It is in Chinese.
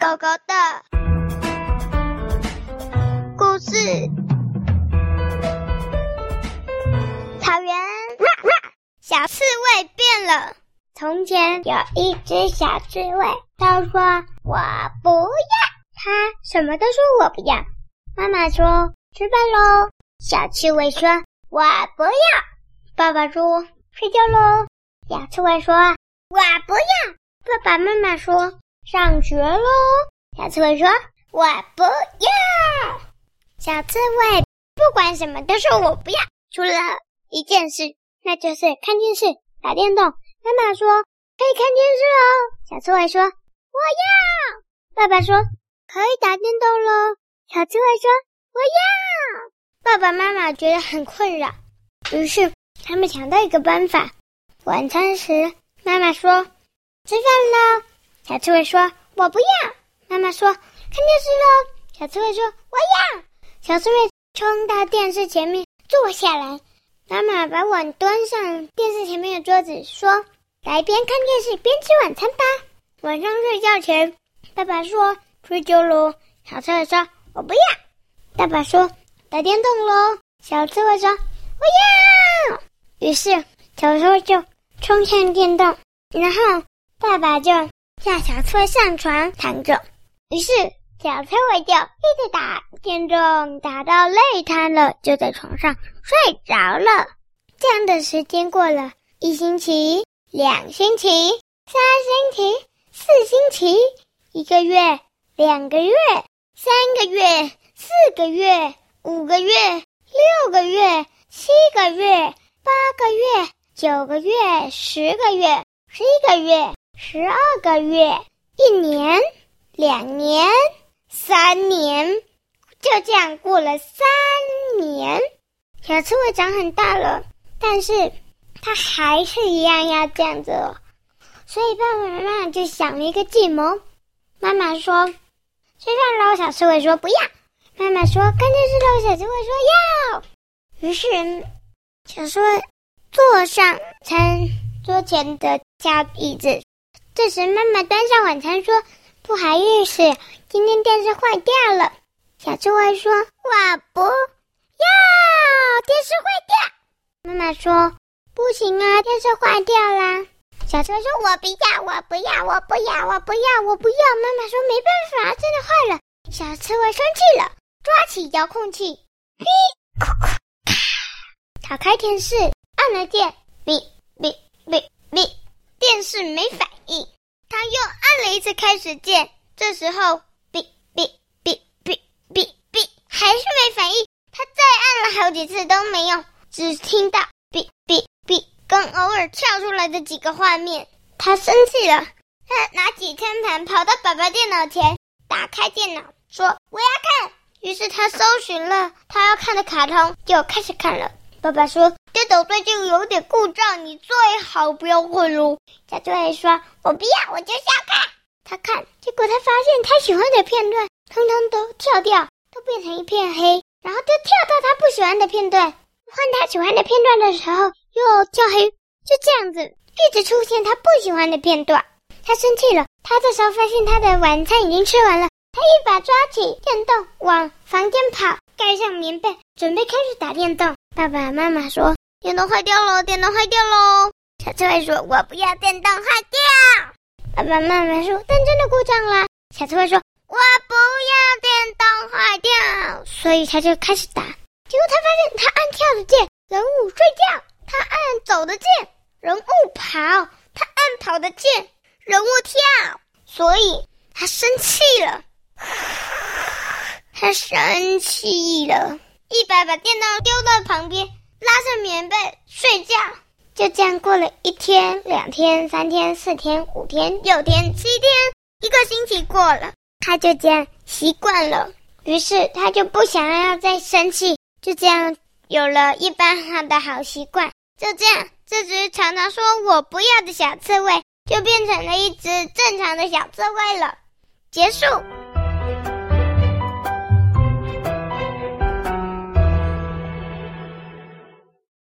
狗狗的故事。草原，小刺猬变了。从前有一只小刺猬，它说：“我不要。”它什么都说我不要。妈妈说：“吃饭喽。”小刺猬说：“我不要。”爸爸说：“睡觉喽。”小刺猬说：“我不要。”爸爸妈妈说：“上学喽。”小刺猬说：“我不要。”小刺猬不管什么都说我不要，除了一件事，那就是看电视、打电动。妈妈说：“可以看电视哦。”小刺猬说：“我要。”爸爸说：“可以打电动喽。”小刺猬说：“我要。”爸爸妈妈觉得很困扰，于是他们想到一个办法。晚餐时，妈妈说：“吃饭喽。”小刺猬说：“我不要。”妈妈说：“看电视喽。”小刺猬说：“我要。”小刺猬冲到电视前面坐下来。妈妈把碗端上电视前面的桌子，说：“来边看电视边吃晚餐吧。”晚上睡觉前，爸爸说：“睡觉喽。”小刺猬说：“我不要。”爸爸说：“打电动喽。”小刺猬说：“我要。”于是小刺猬就冲向电动，然后爸爸就叫小刺猬上床躺着。于是小刺猬就一直打电动，打到累瘫了，就在床上。睡着了，这样的时间过了一星期、两星期、三星期、四星期，一个月、两个月、三个月、四个月、五个月、六个月、七个月、八个月、九个月、十个月、十一个月、十二个月，一年、两年、三年，就这样过了三年。小刺猬长很大了，但是它还是一样要这样子哦。所以爸爸妈妈就想了一个计谋。妈妈说：“吃饭喽。”小刺猬说：“不要。”妈妈说：“看电视喽。”小刺猬说：“要。”于是小刺猬坐上餐桌前的小椅子。这时妈妈端上晚餐说：“不好意思，今天电视坏掉了。”小刺猬说：“我不。”要！电视坏掉。妈妈说：“不行啊，电视坏掉啦。”小刺猬说：“我不要，我不要，我不要，我不要，我不要。”妈妈说：“没办法，真的坏了。”小刺猬生气了，抓起遥控器，哔，咔咔咔，打开电视，按了键，哔哔哔哔，电视没反应。他又按了一次开始键，这时候，哔哔哔哔哔哔，还是没反应。他再按了好几次都没用，只听到“哔哔哔”跟偶尔跳出来的几个画面。他生气了，他拿起餐盘跑到爸爸电脑前，打开电脑说：“我要看。”于是他搜寻了他要看的卡通，就开始看了。爸爸说：“电脑最近有点故障，你最好不要混喽。”小刺猬说：“我不要，我就是要看。”他看，结果他发现他喜欢的片段通通都跳掉，都变成一片黑。然后就跳到他不喜欢的片段，换他喜欢的片段的时候又跳黑，就这样子一直出现他不喜欢的片段。他生气了，他这时候发现他的晚餐已经吃完了，他一把抓起电动往房间跑，盖上棉被，准备开始打电动。爸爸妈妈说：“电灯坏掉了，电灯坏掉喽。”小刺猬说：“我不要电灯坏掉。”爸爸妈妈说：“但真的故障了。”小刺猬说。我不要电灯坏掉，所以他就开始打。结果他发现，他按跳的键，人物睡觉；他按走的键，人物跑；他按跑的键，人物跳。所以他生气了，他生气了，一把把电脑丢到旁边，拉上棉被睡觉。就这样过了一天、两天、三天、四天、五天、六天、七天，一个星期过了。他就这样习惯了，于是他就不想要再生气，就这样有了一般好的好习惯。就这样，这只常常说我不要的小刺猬，就变成了一只正常的小刺猬了。结束。